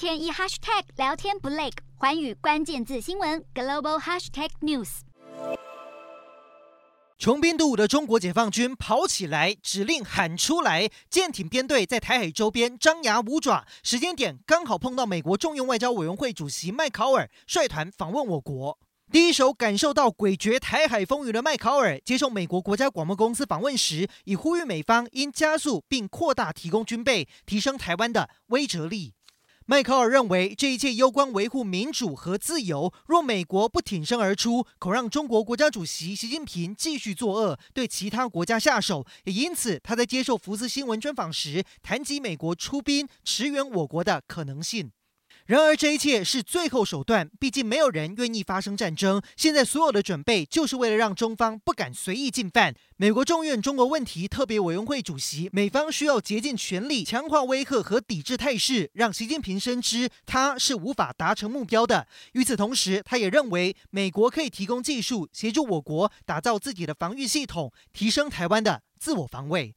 天一 hashtag 聊天不累，环宇关键字新闻 global hashtag news。穷兵黩武的中国解放军跑起来，指令喊出来，舰艇编队在台海周边张牙舞爪，时间点刚好碰到美国众院外交委员会主席麦考尔率团访问我国。第一手感受到诡谲台海风云的麦考尔接受美国国家广播公司访问时，已呼吁美方应加速并扩大提供军备，提升台湾的威慑力。迈克尔认为，这一切攸关维护民主和自由。若美国不挺身而出，恐让中国国家主席习近平继续作恶，对其他国家下手。也因此，他在接受福斯新闻专访时，谈及美国出兵驰援我国的可能性。然而，这一切是最后手段。毕竟，没有人愿意发生战争。现在所有的准备，就是为了让中方不敢随意进犯。美国众院中国问题特别委员会主席，美方需要竭尽全力强化威吓和抵制态势，让习近平深知他是无法达成目标的。与此同时，他也认为美国可以提供技术，协助我国打造自己的防御系统，提升台湾的自我防卫。